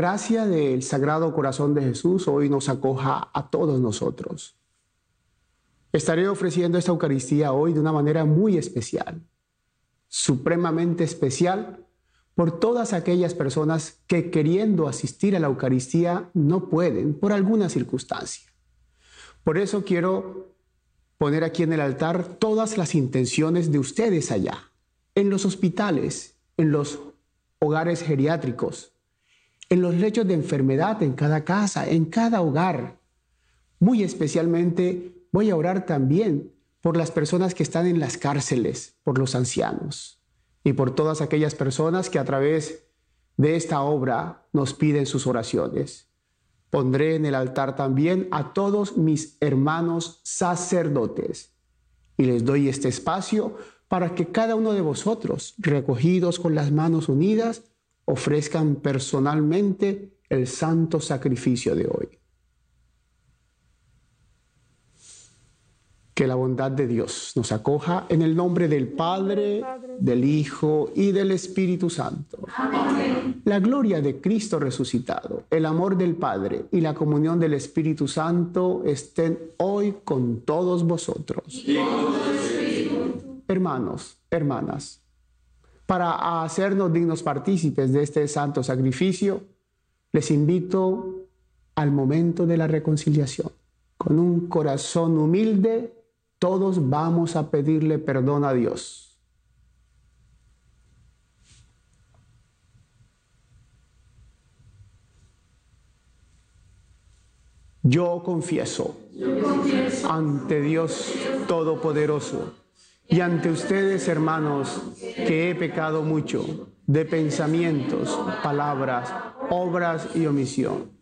Gracia del Sagrado Corazón de Jesús hoy nos acoja a todos nosotros. Estaré ofreciendo esta Eucaristía hoy de una manera muy especial, supremamente especial por todas aquellas personas que queriendo asistir a la Eucaristía no pueden por alguna circunstancia. Por eso quiero poner aquí en el altar todas las intenciones de ustedes allá, en los hospitales, en los hogares geriátricos, en los lechos de enfermedad, en cada casa, en cada hogar. Muy especialmente voy a orar también por las personas que están en las cárceles, por los ancianos y por todas aquellas personas que a través de esta obra nos piden sus oraciones. Pondré en el altar también a todos mis hermanos sacerdotes y les doy este espacio para que cada uno de vosotros, recogidos con las manos unidas, ofrezcan personalmente el santo sacrificio de hoy. Que la bondad de Dios nos acoja en el nombre del Padre, del Hijo y del Espíritu Santo. La gloria de Cristo resucitado, el amor del Padre y la comunión del Espíritu Santo estén hoy con todos vosotros. Hermanos, hermanas, para hacernos dignos partícipes de este santo sacrificio, les invito al momento de la reconciliación. Con un corazón humilde, todos vamos a pedirle perdón a Dios. Yo confieso, ante Dios Todopoderoso y ante ustedes, hermanos, que he pecado mucho de pensamientos, palabras, obras y omisión.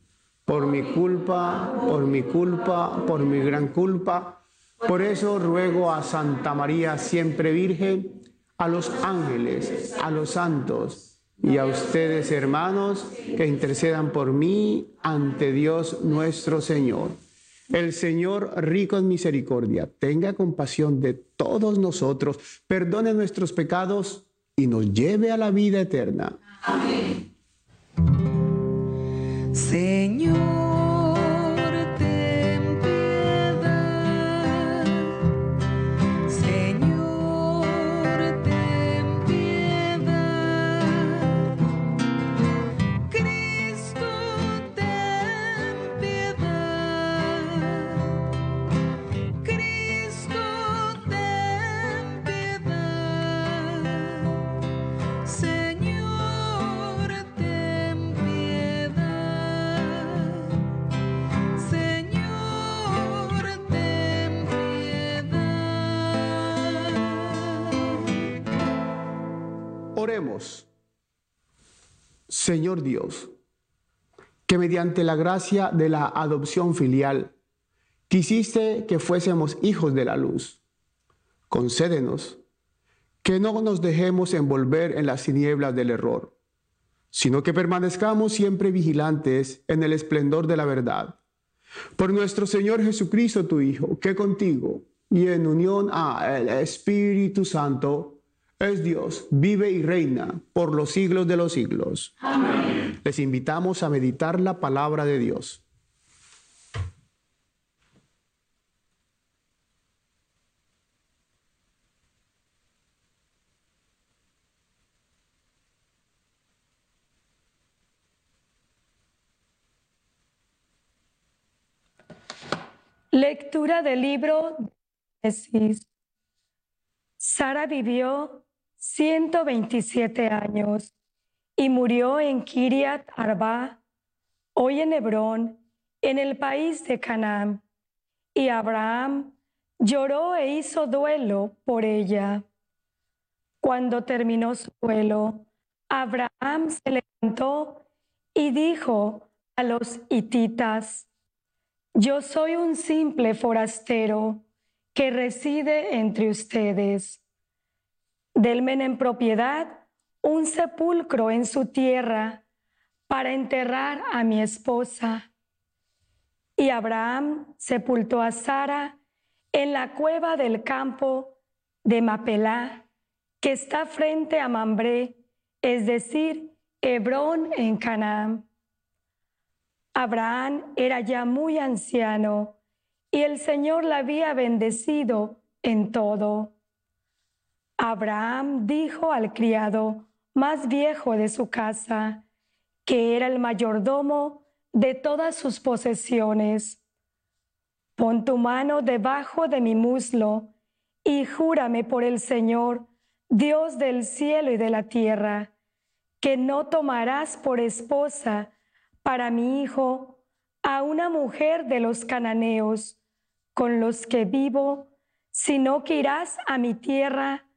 Por mi culpa, por mi culpa, por mi gran culpa. Por eso ruego a Santa María, siempre Virgen, a los ángeles, a los santos y a ustedes, hermanos, que intercedan por mí ante Dios nuestro Señor. El Señor, rico en misericordia, tenga compasión de todos nosotros, perdone nuestros pecados y nos lleve a la vida eterna. Señor, Señor Dios, que mediante la gracia de la adopción filial quisiste que fuésemos hijos de la luz. Concédenos que no nos dejemos envolver en las tinieblas del error, sino que permanezcamos siempre vigilantes en el esplendor de la verdad. Por nuestro Señor Jesucristo, tu Hijo, que contigo y en unión al Espíritu Santo es Dios, vive y reina por los siglos de los siglos. Amén. Les invitamos a meditar la palabra de Dios. Lectura del libro de Génesis. Sara vivió 127 años y murió en Kiriat Arba, hoy en Hebrón, en el país de Canaán. Y Abraham lloró e hizo duelo por ella. Cuando terminó su duelo, Abraham se levantó y dijo a los hititas, yo soy un simple forastero que reside entre ustedes. Denme en propiedad un sepulcro en su tierra para enterrar a mi esposa. Y Abraham sepultó a Sara en la cueva del campo de Mapelá, que está frente a Mambré, es decir, Hebrón en Canaán. Abraham era ya muy anciano y el Señor la había bendecido en todo. Abraham dijo al criado más viejo de su casa, que era el mayordomo de todas sus posesiones, pon tu mano debajo de mi muslo y júrame por el Señor, Dios del cielo y de la tierra, que no tomarás por esposa para mi hijo a una mujer de los cananeos con los que vivo, sino que irás a mi tierra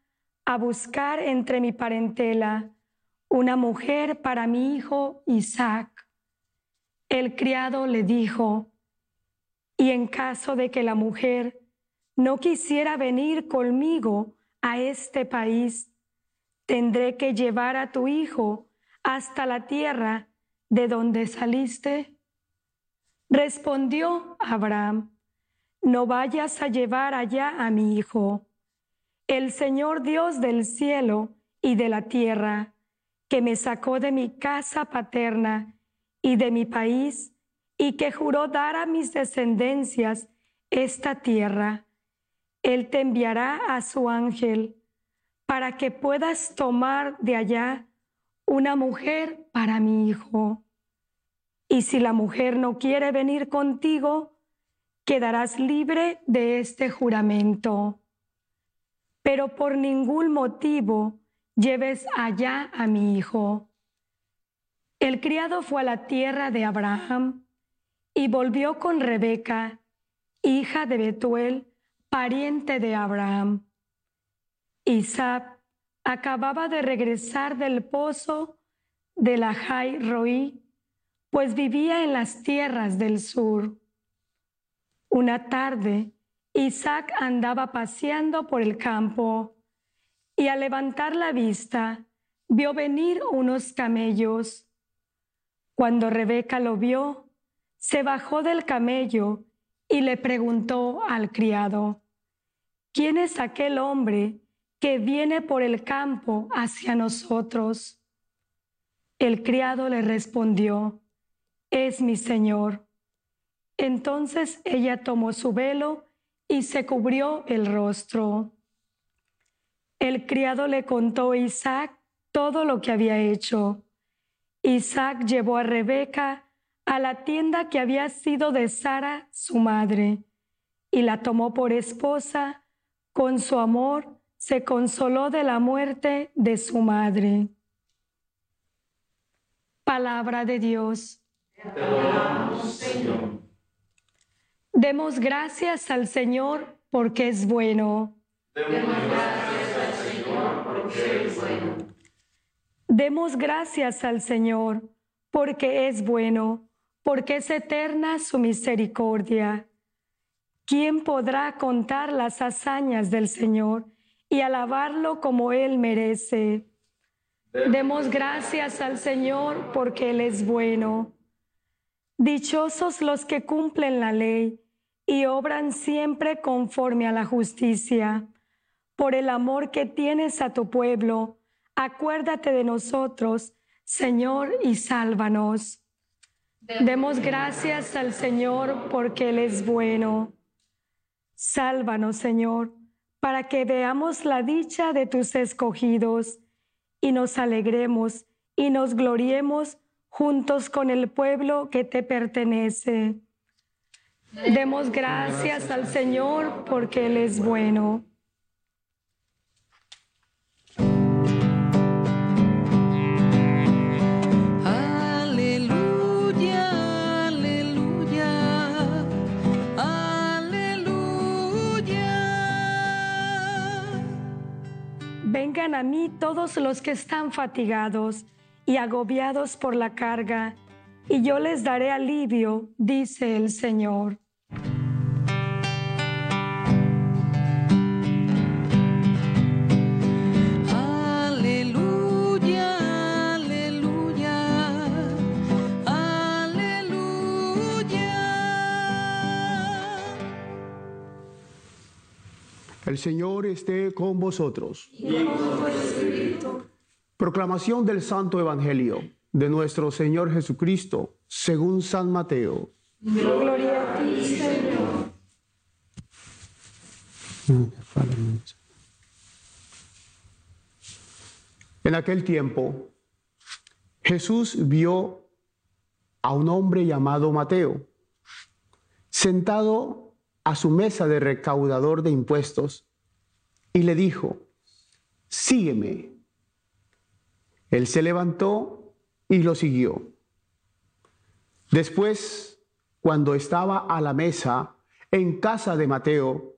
a buscar entre mi parentela una mujer para mi hijo Isaac. El criado le dijo, y en caso de que la mujer no quisiera venir conmigo a este país, tendré que llevar a tu hijo hasta la tierra de donde saliste. Respondió Abraham, no vayas a llevar allá a mi hijo. El Señor Dios del cielo y de la tierra, que me sacó de mi casa paterna y de mi país, y que juró dar a mis descendencias esta tierra, Él te enviará a su ángel para que puedas tomar de allá una mujer para mi hijo. Y si la mujer no quiere venir contigo, quedarás libre de este juramento. Pero por ningún motivo lleves allá a mi hijo. El criado fue a la tierra de Abraham y volvió con Rebeca, hija de Betuel, pariente de Abraham. Isaac acababa de regresar del pozo de la Jai Roí, pues vivía en las tierras del sur. Una tarde, Isaac andaba paseando por el campo y al levantar la vista vio venir unos camellos. Cuando Rebeca lo vio, se bajó del camello y le preguntó al criado, ¿quién es aquel hombre que viene por el campo hacia nosotros? El criado le respondió, es mi señor. Entonces ella tomó su velo y se cubrió el rostro. El criado le contó a Isaac todo lo que había hecho. Isaac llevó a Rebeca a la tienda que había sido de Sara, su madre, y la tomó por esposa. Con su amor se consoló de la muerte de su madre. Palabra de Dios. Demos gracias al Señor porque es bueno. Demos gracias al Señor porque es bueno, porque es eterna su misericordia. ¿Quién podrá contar las hazañas del Señor y alabarlo como Él merece? Demos gracias al Señor porque Él es bueno. Dichosos los que cumplen la ley y obran siempre conforme a la justicia. Por el amor que tienes a tu pueblo, acuérdate de nosotros, Señor, y sálvanos. Demos gracias al Señor porque Él es bueno. Sálvanos, Señor, para que veamos la dicha de tus escogidos y nos alegremos y nos gloriemos juntos con el pueblo que te pertenece. Demos gracias al Señor porque Él es bueno. Aleluya, aleluya, aleluya. Vengan a mí todos los que están fatigados y agobiados por la carga, y yo les daré alivio, dice el Señor. Aleluya, aleluya, aleluya. El Señor esté con vosotros. Proclamación del Santo Evangelio de nuestro Señor Jesucristo, según San Mateo. Gloria a ti, Señor. En aquel tiempo, Jesús vio a un hombre llamado Mateo, sentado a su mesa de recaudador de impuestos, y le dijo, sígueme. Él se levantó y lo siguió. Después, cuando estaba a la mesa en casa de Mateo,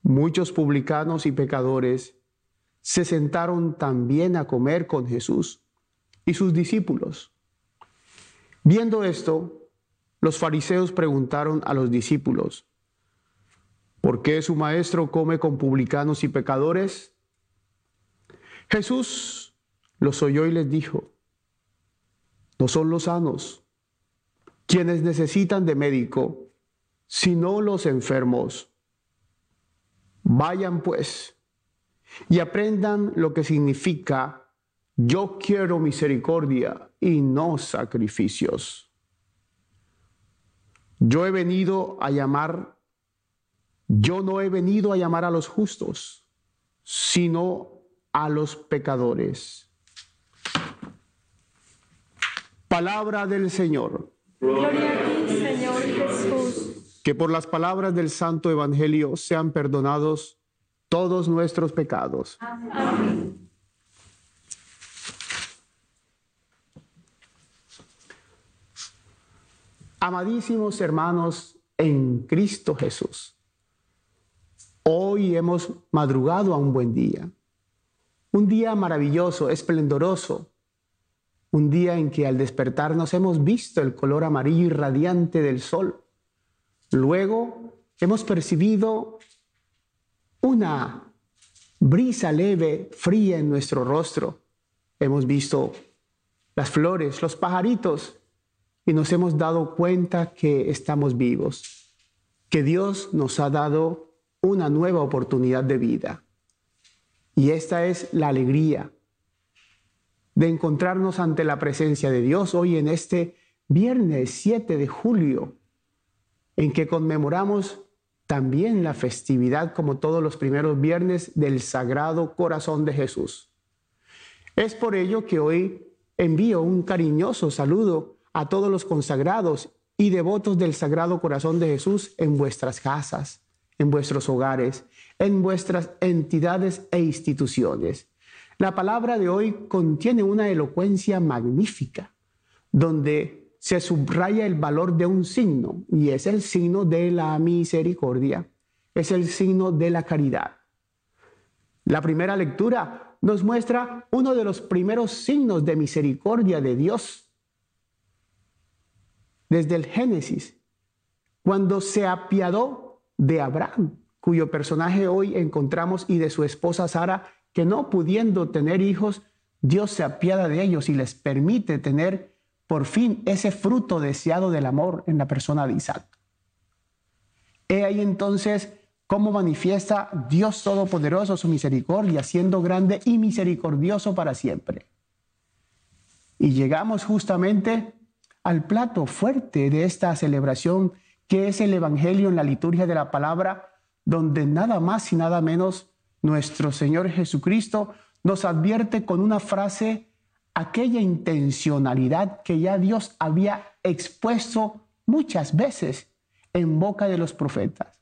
muchos publicanos y pecadores se sentaron también a comer con Jesús y sus discípulos. Viendo esto, los fariseos preguntaron a los discípulos, ¿por qué su maestro come con publicanos y pecadores? Jesús los oyó y les dijo, no son los sanos quienes necesitan de médico, sino los enfermos. Vayan pues y aprendan lo que significa yo quiero misericordia y no sacrificios. Yo he venido a llamar, yo no he venido a llamar a los justos, sino a los pecadores. Palabra del Señor. Gloria a ti, Señor Jesús. Que por las palabras del Santo Evangelio sean perdonados todos nuestros pecados. Amén. Amadísimos hermanos en Cristo Jesús, hoy hemos madrugado a un buen día, un día maravilloso, esplendoroso, un día en que al despertarnos hemos visto el color amarillo y radiante del sol. Luego hemos percibido una brisa leve, fría en nuestro rostro. Hemos visto las flores, los pajaritos y nos hemos dado cuenta que estamos vivos, que Dios nos ha dado una nueva oportunidad de vida. Y esta es la alegría de encontrarnos ante la presencia de Dios hoy en este viernes 7 de julio, en que conmemoramos también la festividad, como todos los primeros viernes, del Sagrado Corazón de Jesús. Es por ello que hoy envío un cariñoso saludo a todos los consagrados y devotos del Sagrado Corazón de Jesús en vuestras casas, en vuestros hogares, en vuestras entidades e instituciones. La palabra de hoy contiene una elocuencia magnífica, donde se subraya el valor de un signo, y es el signo de la misericordia, es el signo de la caridad. La primera lectura nos muestra uno de los primeros signos de misericordia de Dios desde el Génesis, cuando se apiadó de Abraham, cuyo personaje hoy encontramos, y de su esposa Sara, que no pudiendo tener hijos, Dios se apiada de ellos y les permite tener por fin ese fruto deseado del amor en la persona de Isaac. He ahí entonces cómo manifiesta Dios Todopoderoso su misericordia, siendo grande y misericordioso para siempre. Y llegamos justamente al plato fuerte de esta celebración, que es el Evangelio en la liturgia de la palabra, donde nada más y nada menos nuestro Señor Jesucristo nos advierte con una frase aquella intencionalidad que ya Dios había expuesto muchas veces en boca de los profetas.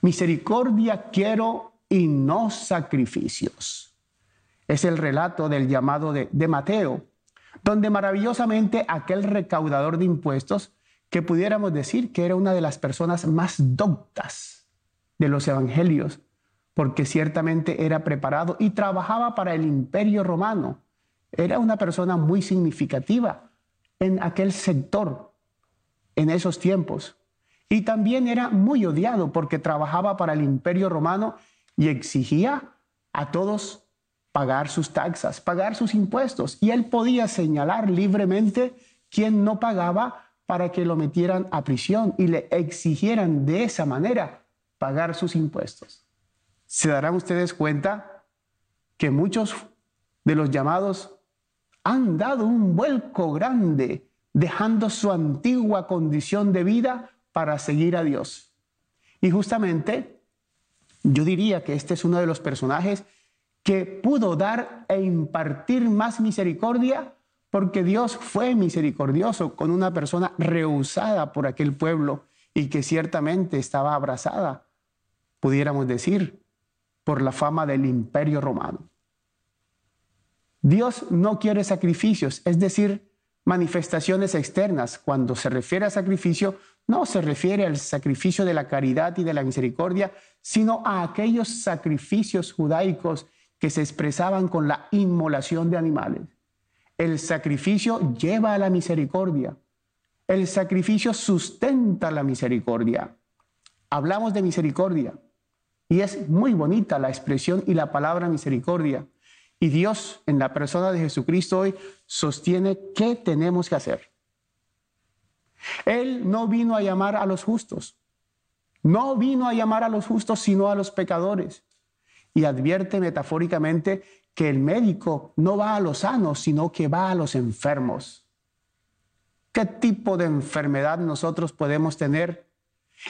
Misericordia quiero y no sacrificios. Es el relato del llamado de, Mateo, donde maravillosamente aquel recaudador de impuestos, que pudiéramos decir que era una de las personas más doctas de los evangelios, porque ciertamente era preparado y trabajaba para el imperio romano. Era una persona muy significativa en aquel sector, en esos tiempos. Y también era muy odiado porque trabajaba para el imperio romano y exigía a todos pagar sus taxas, pagar sus impuestos. Y él podía señalar libremente quién no pagaba para que lo metieran a prisión y le exigieran de esa manera pagar sus impuestos. Se darán ustedes cuenta que muchos de los llamados han dado un vuelco grande, dejando su antigua condición de vida para seguir a Dios. Y justamente yo diría que este es uno de los personajes que pudo dar e impartir más misericordia porque Dios fue misericordioso con una persona rehusada por aquel pueblo y que ciertamente estaba abrazada, pudiéramos decir, por la fama del imperio romano. Dios no quiere sacrificios, es decir, manifestaciones externas. Cuando se refiere a sacrificio, no se refiere al sacrificio de la caridad y de la misericordia, sino a aquellos sacrificios judaicos que se expresaban con la inmolación de animales. El sacrificio lleva a la misericordia. El sacrificio sustenta la misericordia. Hablamos de misericordia y es muy bonita la expresión y la palabra misericordia. Y Dios en la persona de Jesucristo hoy sostiene qué tenemos que hacer. Él no vino a llamar a los justos. No vino a llamar a los justos, sino a los pecadores y advierte metafóricamente que el médico no va a los sanos, sino que va a los enfermos. ¿Qué tipo de enfermedad nosotros podemos tener?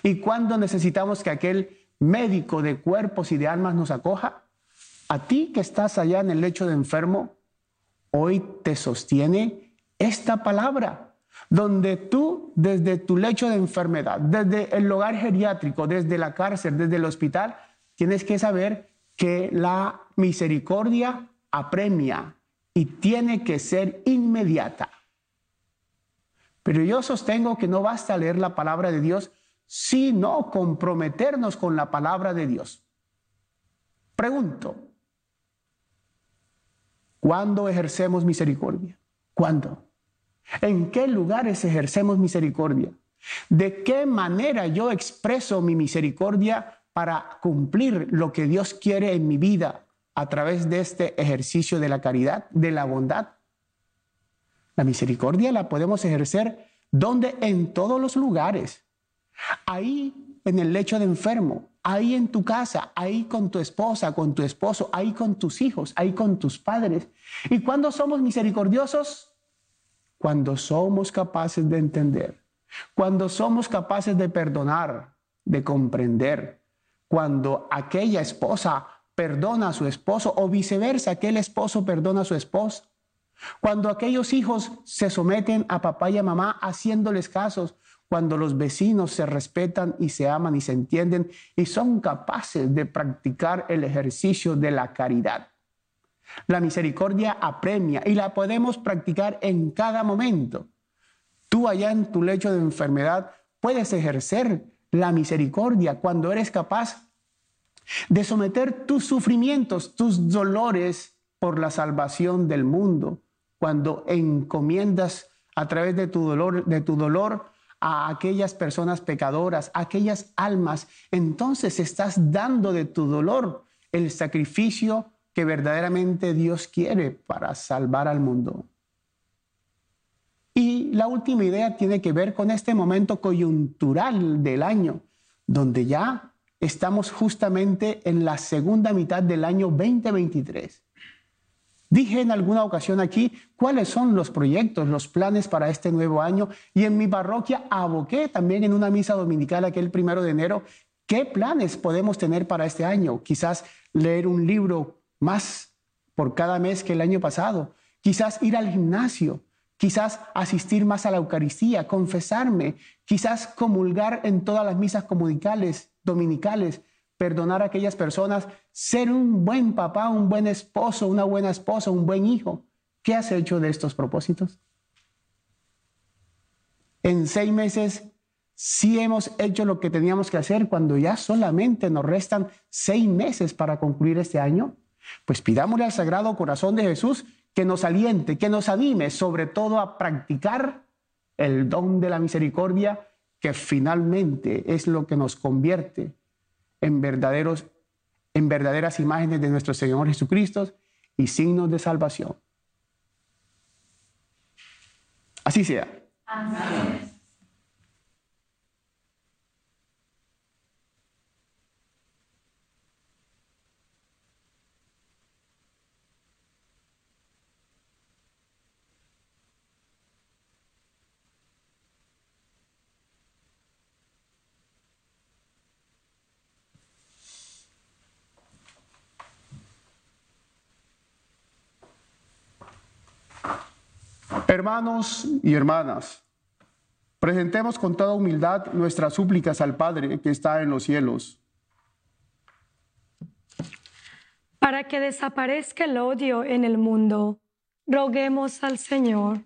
¿Y cuándo necesitamos que aquel médico de cuerpos y de almas nos acoja? A ti que estás allá en el lecho de enfermo, hoy te sostiene esta palabra, donde tú desde tu lecho de enfermedad, desde el hogar geriátrico, desde la cárcel, desde el hospital, tienes que saber que la misericordia apremia y tiene que ser inmediata. Pero yo sostengo que no basta leer la palabra de Dios, sino comprometernos con la palabra de Dios. Pregunto, ¿cuándo ejercemos misericordia? ¿Cuándo? ¿En qué lugares ejercemos misericordia? ¿De qué manera yo expreso mi misericordia para cumplir lo que Dios quiere en mi vida a través de este ejercicio de la caridad, de la bondad. La misericordia la podemos ejercer donde en todos los lugares. Ahí en el lecho de enfermo, ahí en tu casa, ahí con tu esposa, con tu esposo, ahí con tus hijos, ahí con tus padres. ¿Y cuando somos misericordiosos? Cuando somos capaces de entender, cuando somos capaces de perdonar, de comprender, cuando aquella esposa perdona a su esposo o viceversa, aquel esposo perdona a su esposa. Cuando aquellos hijos se someten a papá y a mamá haciéndoles casos, cuando los vecinos se respetan y se aman y se entienden y son capaces de practicar el ejercicio de la caridad. La misericordia apremia y la podemos practicar en cada momento. Tú allá en tu lecho de enfermedad puedes ejercer la misericordia cuando eres capaz de someter tus sufrimientos, tus dolores por la salvación del mundo, cuando encomiendas a través de tu dolor, de tu dolor a aquellas personas pecadoras, a aquellas almas, entonces estás dando de tu dolor el sacrificio que verdaderamente Dios quiere para salvar al mundo. Y la última idea tiene que ver con este momento coyuntural del año, donde ya estamos justamente en la segunda mitad del año 2023. Dije en alguna ocasión aquí cuáles son los proyectos, los planes para este nuevo año y en mi parroquia aboqué también en una misa dominical aquel primero de enero. Qué planes podemos tener para este año. Quizás leer un libro más por cada mes que el año pasado, quizás ir al gimnasio, quizás asistir más a la Eucaristía, confesarme, quizás comulgar en todas las misas comunicales, dominicales, perdonar a aquellas personas, ser un buen papá, un buen esposo, una buena esposa, un buen hijo. ¿Qué has hecho de estos propósitos? En seis meses sí hemos hecho lo que teníamos que hacer cuando ya solamente nos restan seis meses para concluir este año? Pues pidámosle al Sagrado Corazón de Jesús que nos aliente, que nos anime sobre todo a practicar el don de la misericordia que finalmente es lo que nos convierte en verdaderos en verdaderas imágenes de nuestro Señor Jesucristo y signos de salvación. Así sea. Amén. Hermanos y hermanas, presentemos con toda humildad nuestras súplicas al Padre que está en los cielos. Para que desaparezca el odio en el mundo, roguemos al Señor.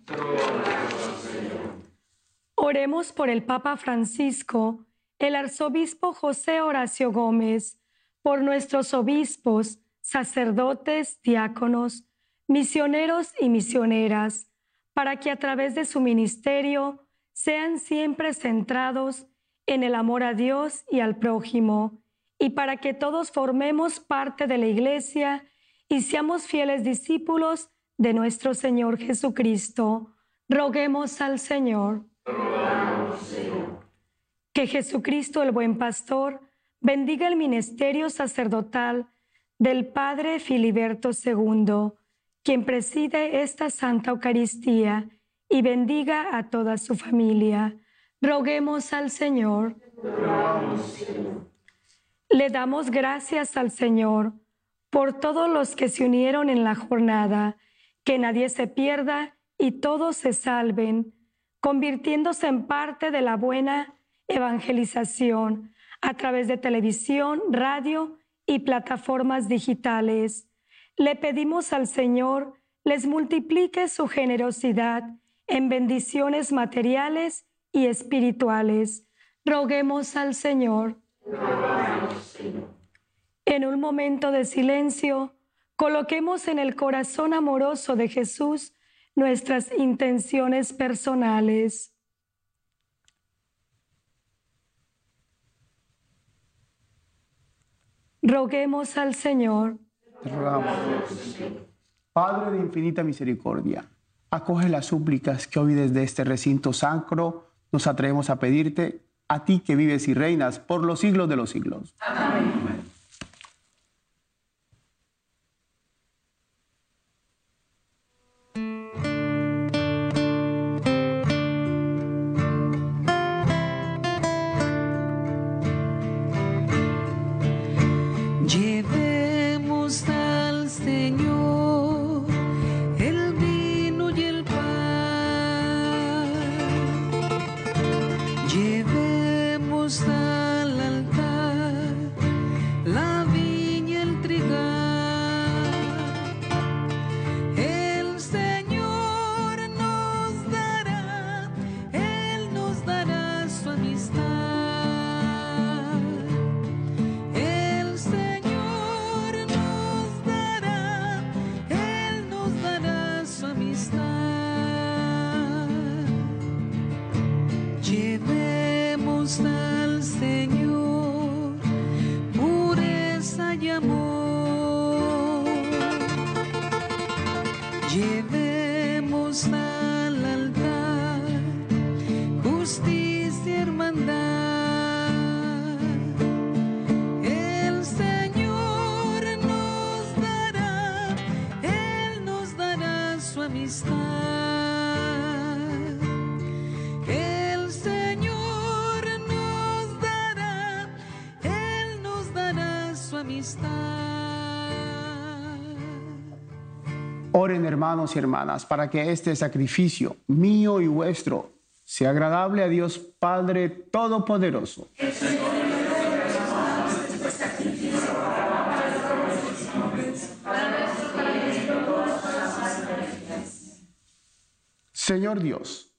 Oremos por el Papa Francisco, el arzobispo José Horacio Gómez, por nuestros obispos, sacerdotes, diáconos, misioneros y misioneras para que a través de su ministerio sean siempre centrados en el amor a Dios y al prójimo, y para que todos formemos parte de la Iglesia y seamos fieles discípulos de nuestro Señor Jesucristo. Roguemos al Señor. Que Jesucristo, el buen pastor, bendiga el ministerio sacerdotal del Padre Filiberto II quien preside esta Santa Eucaristía y bendiga a toda su familia. Roguemos al Señor. Le damos gracias al Señor por todos los que se unieron en la jornada, que nadie se pierda y todos se salven, convirtiéndose en parte de la buena evangelización a través de televisión, radio y plataformas digitales le pedimos al Señor les multiplique su generosidad en bendiciones materiales y espirituales. Roguemos al Señor. En un momento de silencio, coloquemos en el corazón amoroso de Jesús nuestras intenciones personales. Roguemos al Señor. Padre de infinita misericordia, acoge las súplicas que hoy desde este recinto sacro nos atrevemos a pedirte, a ti que vives y reinas por los siglos de los siglos. Amén. Oren hermanos y hermanas para que este sacrificio mío y vuestro sea agradable a Dios Padre Todopoderoso. Señor Dios,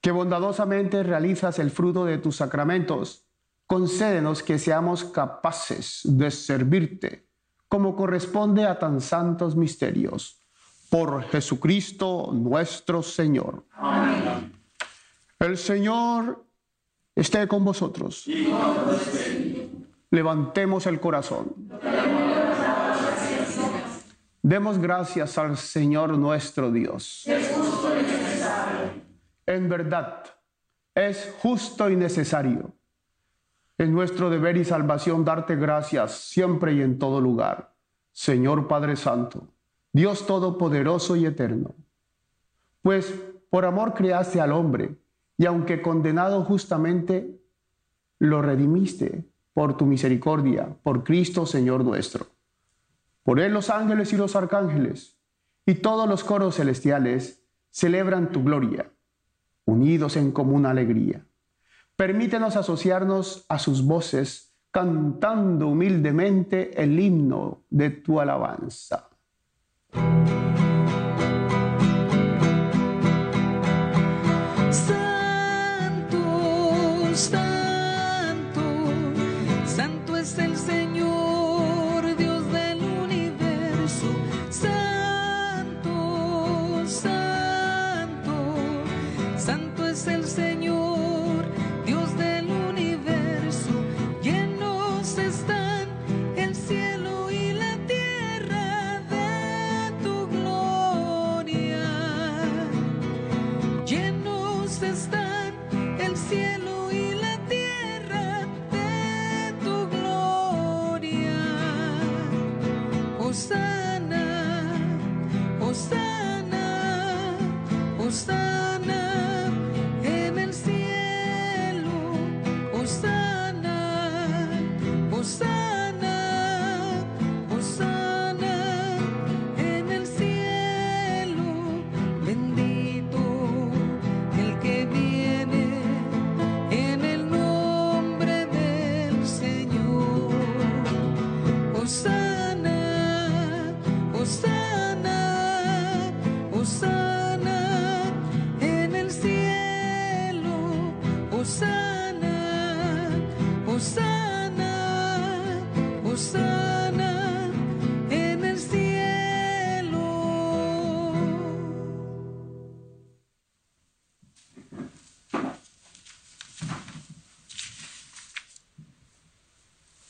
que bondadosamente realizas el fruto de tus sacramentos, concédenos que seamos capaces de servirte como corresponde a tan santos misterios. Por Jesucristo nuestro Señor. Amén. El Señor esté con vosotros. Levantemos el corazón. Demos gracias al Señor nuestro Dios. En verdad, es justo y necesario. Es nuestro deber y salvación darte gracias siempre y en todo lugar. Señor Padre Santo, Dios Todopoderoso y Eterno. Pues por amor creaste al hombre y aunque condenado justamente, lo redimiste por tu misericordia, por Cristo Señor nuestro. Por él los ángeles y los arcángeles y todos los coros celestiales celebran tu gloria, unidos en común alegría. Permítenos asociarnos a sus voces, cantando humildemente el himno de tu alabanza.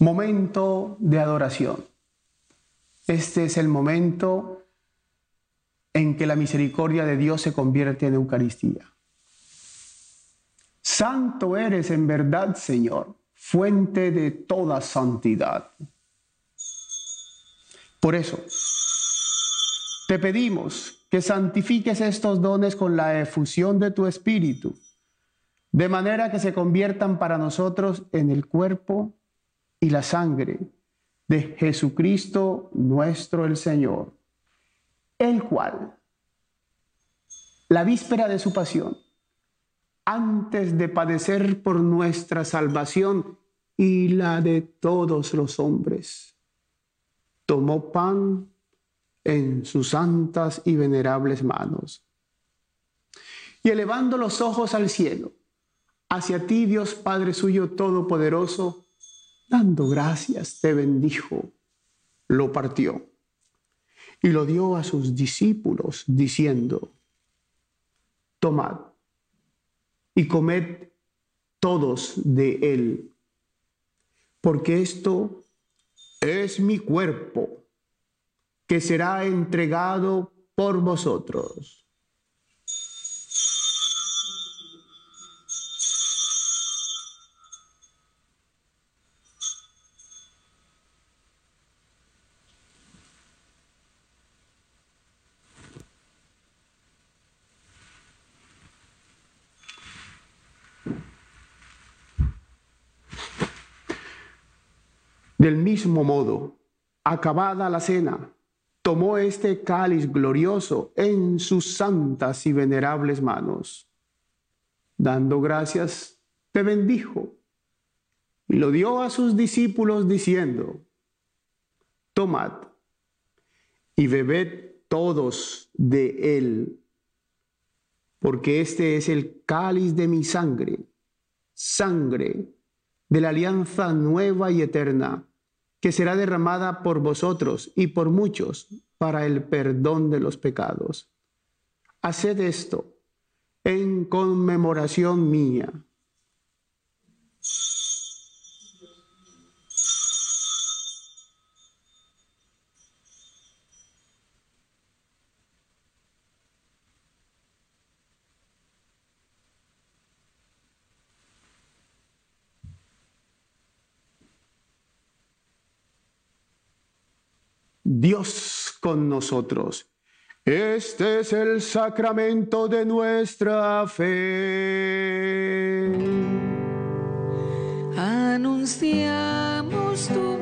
Momento de adoración. Este es el momento en que la misericordia de Dios se convierte en Eucaristía. Santo eres en verdad, Señor, fuente de toda santidad. Por eso, te pedimos que santifiques estos dones con la efusión de tu Espíritu, de manera que se conviertan para nosotros en el cuerpo y la sangre de Jesucristo nuestro el Señor, el cual, la víspera de su pasión, antes de padecer por nuestra salvación y la de todos los hombres, tomó pan en sus santas y venerables manos. Y elevando los ojos al cielo, hacia ti, Dios Padre suyo todopoderoso, dando gracias, te bendijo, lo partió y lo dio a sus discípulos, diciendo, tomad y comed todos de él, porque esto es mi cuerpo, que será entregado por vosotros. Del mismo modo, acabada la cena, tomó este cáliz glorioso en sus santas y venerables manos. Dando gracias, te bendijo y lo dio a sus discípulos diciendo, tomad y bebed todos de él, porque este es el cáliz de mi sangre, sangre de la alianza nueva y eterna, que será derramada por vosotros y por muchos para el perdón de los pecados. Haced esto en conmemoración mía. Dios con nosotros. Este es el sacramento de nuestra fe. Anunciamos tu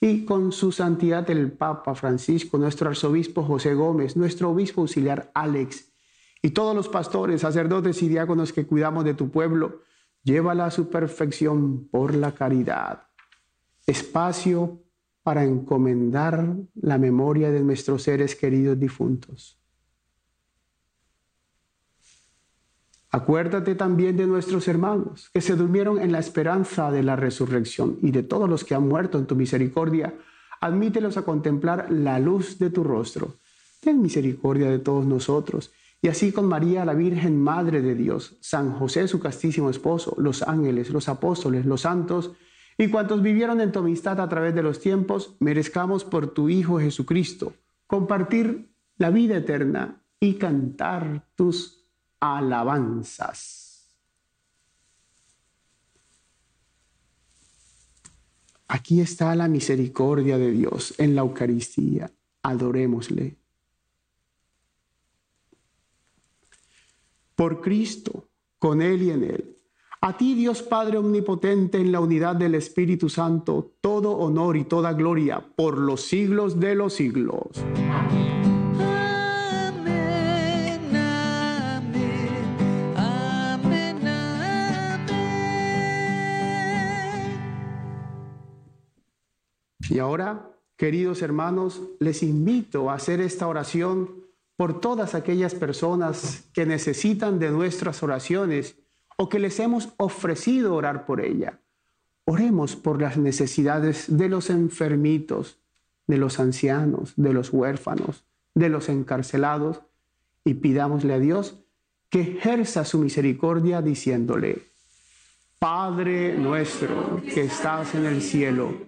y con su santidad el Papa Francisco, nuestro arzobispo José Gómez, nuestro obispo auxiliar Alex y todos los pastores, sacerdotes y diáconos que cuidamos de tu pueblo, llévala a su perfección por la caridad. Espacio para encomendar la memoria de nuestros seres queridos difuntos. Acuérdate también de nuestros hermanos que se durmieron en la esperanza de la resurrección y de todos los que han muerto en tu misericordia. Admítelos a contemplar la luz de tu rostro. Ten misericordia de todos nosotros. Y así con María, la Virgen Madre de Dios, San José, su castísimo esposo, los ángeles, los apóstoles, los santos, y cuantos vivieron en tu amistad a través de los tiempos, merezcamos por tu Hijo Jesucristo compartir la vida eterna y cantar tus alabanzas. Aquí está la misericordia de Dios en la Eucaristía. Adorémosle. Por Cristo, con Él y en Él. A ti, Dios Padre Omnipotente, en la unidad del Espíritu Santo, todo honor y toda gloria por los siglos de los siglos. Amén, Y ahora, queridos hermanos, les invito a hacer esta oración por todas aquellas personas que necesitan de nuestras oraciones o que les hemos ofrecido orar por ella. Oremos por las necesidades de los enfermitos, de los ancianos, de los huérfanos, de los encarcelados y pidámosle a Dios que ejerza su misericordia diciéndole, Padre nuestro que estás en el cielo,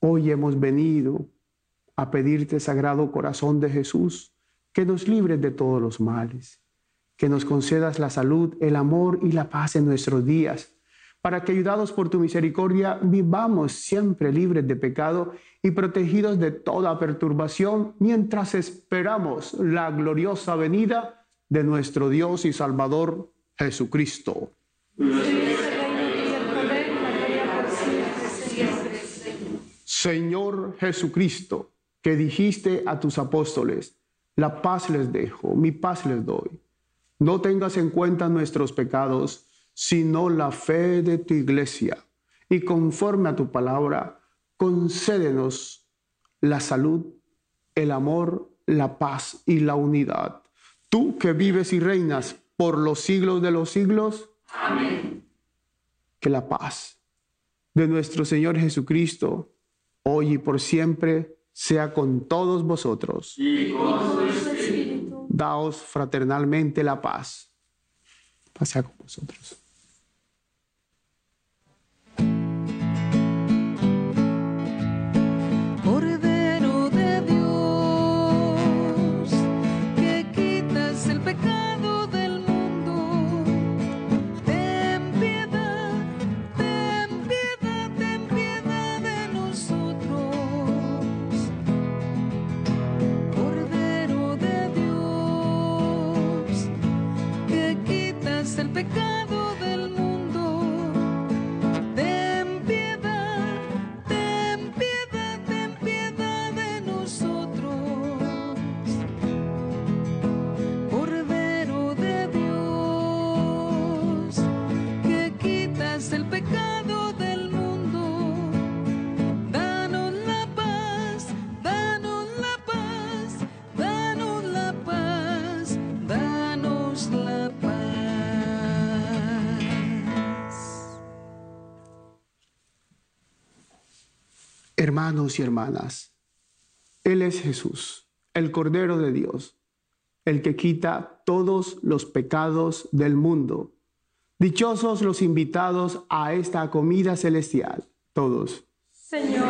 hoy hemos venido a pedirte, Sagrado Corazón de Jesús, que nos libres de todos los males, que nos concedas la salud, el amor y la paz en nuestros días, para que ayudados por tu misericordia vivamos siempre libres de pecado y protegidos de toda perturbación mientras esperamos la gloriosa venida de nuestro Dios y Salvador Jesucristo. Señor Jesucristo, que dijiste a tus apóstoles, la paz les dejo, mi paz les doy. No tengas en cuenta nuestros pecados, sino la fe de tu iglesia. Y conforme a tu palabra, concédenos la salud, el amor la paz y la unidad. Tú que vives y reinas por los siglos de los siglos. Amén. Que la paz de nuestro Señor Jesucristo, hoy y por siempre, sea con todos vosotros. Y con tu espíritu. Daos fraternalmente la paz. Paz sea con vosotros. Hermanos y hermanas, Él es Jesús, el Cordero de Dios, el que quita todos los pecados del mundo. Dichosos los invitados a esta comida celestial, todos. Señor,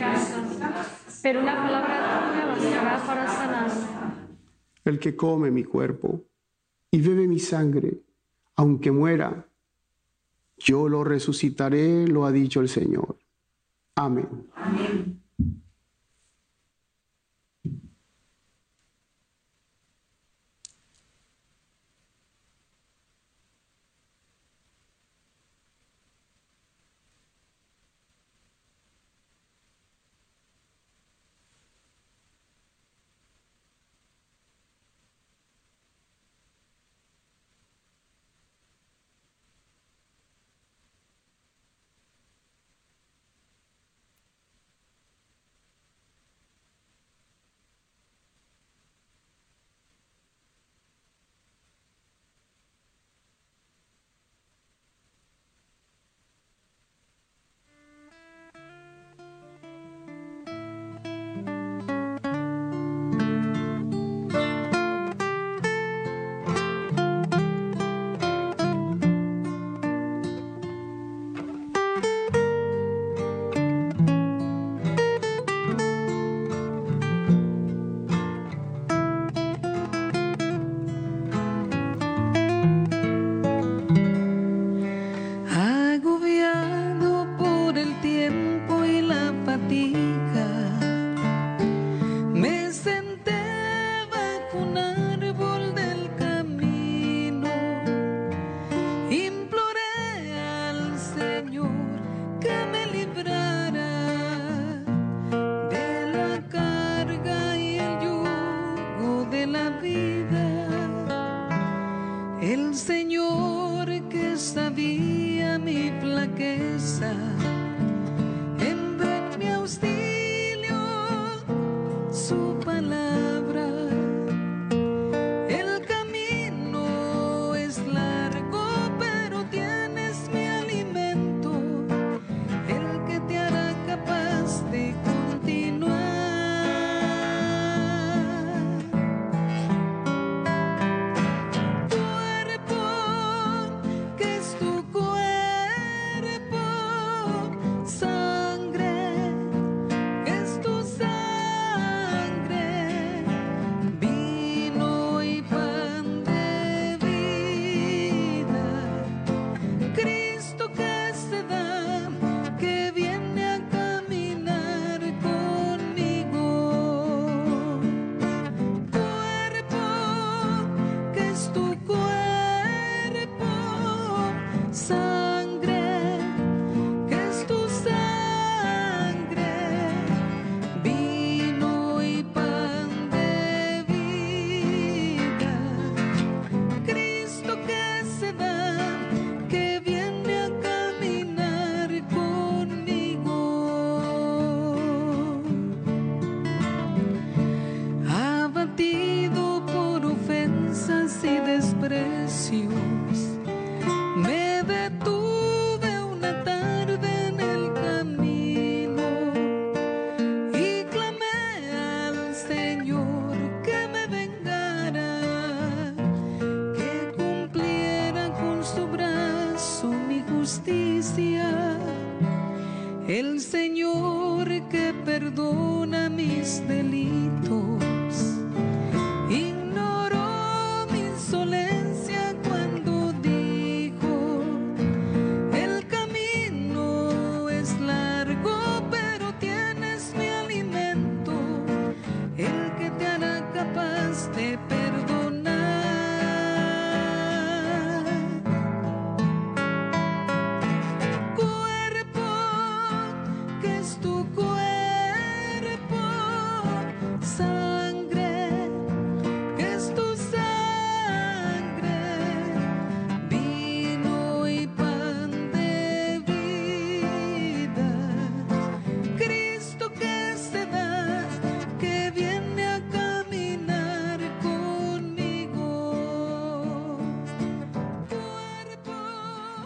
casa, pero una palabra tuya bastará para. El que come mi cuerpo y bebe mi sangre, aunque muera, yo lo resucitaré, lo ha dicho el Señor. Amén. el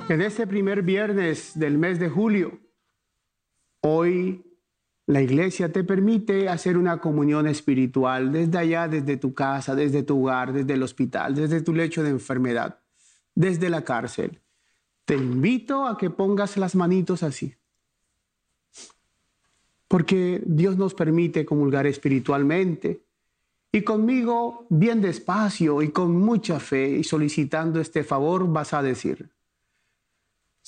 En este primer viernes del mes de julio, hoy la iglesia te permite hacer una comunión espiritual desde allá, desde tu casa, desde tu hogar, desde el hospital, desde tu lecho de enfermedad, desde la cárcel. Te invito a que pongas las manitos así. Porque Dios nos permite comulgar espiritualmente. Y conmigo, bien despacio y con mucha fe y solicitando este favor, vas a decir,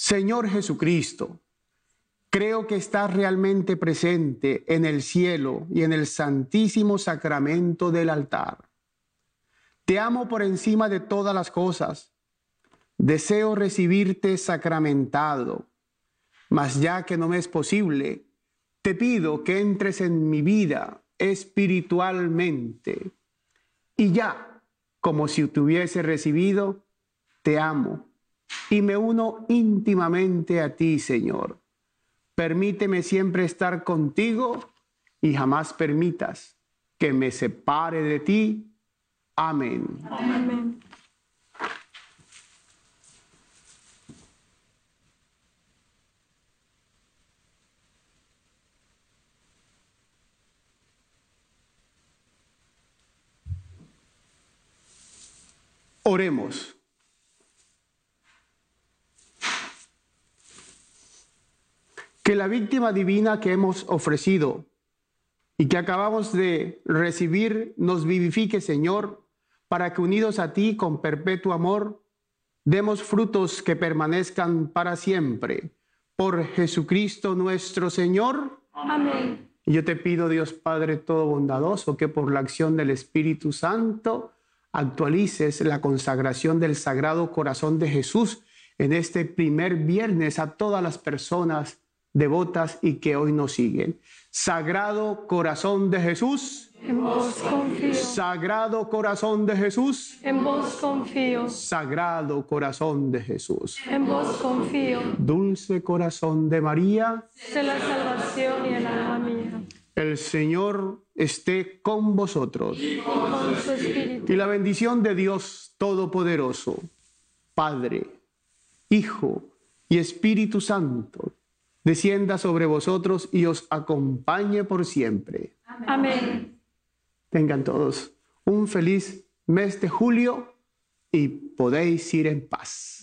Señor Jesucristo, creo que estás realmente presente en el cielo y en el santísimo sacramento del altar. Te amo por encima de todas las cosas. Deseo recibirte sacramentado, mas ya que no me es posible, te pido que entres en mi vida espiritualmente. Y ya, como si te hubiese recibido, te amo y me uno íntimamente a ti, Señor. Permíteme siempre estar contigo y jamás permitas que me separe de ti. Amén. Amén. Oremos. Que la víctima divina que hemos ofrecido y que acabamos de recibir nos vivifique, Señor, para que unidos a ti con perpetuo amor, demos frutos que permanezcan para siempre. Por Jesucristo nuestro Señor. Amén. Y yo te pido, Dios Padre todo bondadoso, que por la acción del Espíritu Santo actualices la consagración del Sagrado Corazón de Jesús en este primer viernes a todas las personas devotas y que hoy nos siguen. Sagrado Corazón de Jesús, En vos confío. Sagrado Corazón de Jesús, En vos confío. Sagrado Corazón de Jesús. En vos confío. Dulce Corazón de María, Sé la salvación y el alma mía. el Señor esté con vosotros. Con su espíritu. Y la bendición de Dios Todopoderoso, Padre, Hijo y Espíritu Santo, descienda sobre vosotros y os acompañe por siempre. Amén. Tengan todos un feliz mes de julio y podéis ir en paz.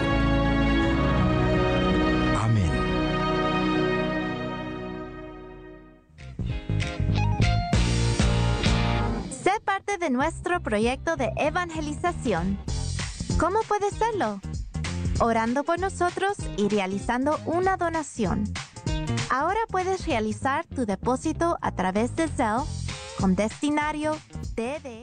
Proyecto de evangelización. ¿Cómo puedes serlo? Orando por nosotros y realizando una donación. Ahora puedes realizar tu depósito a través de Zelle con destinario DD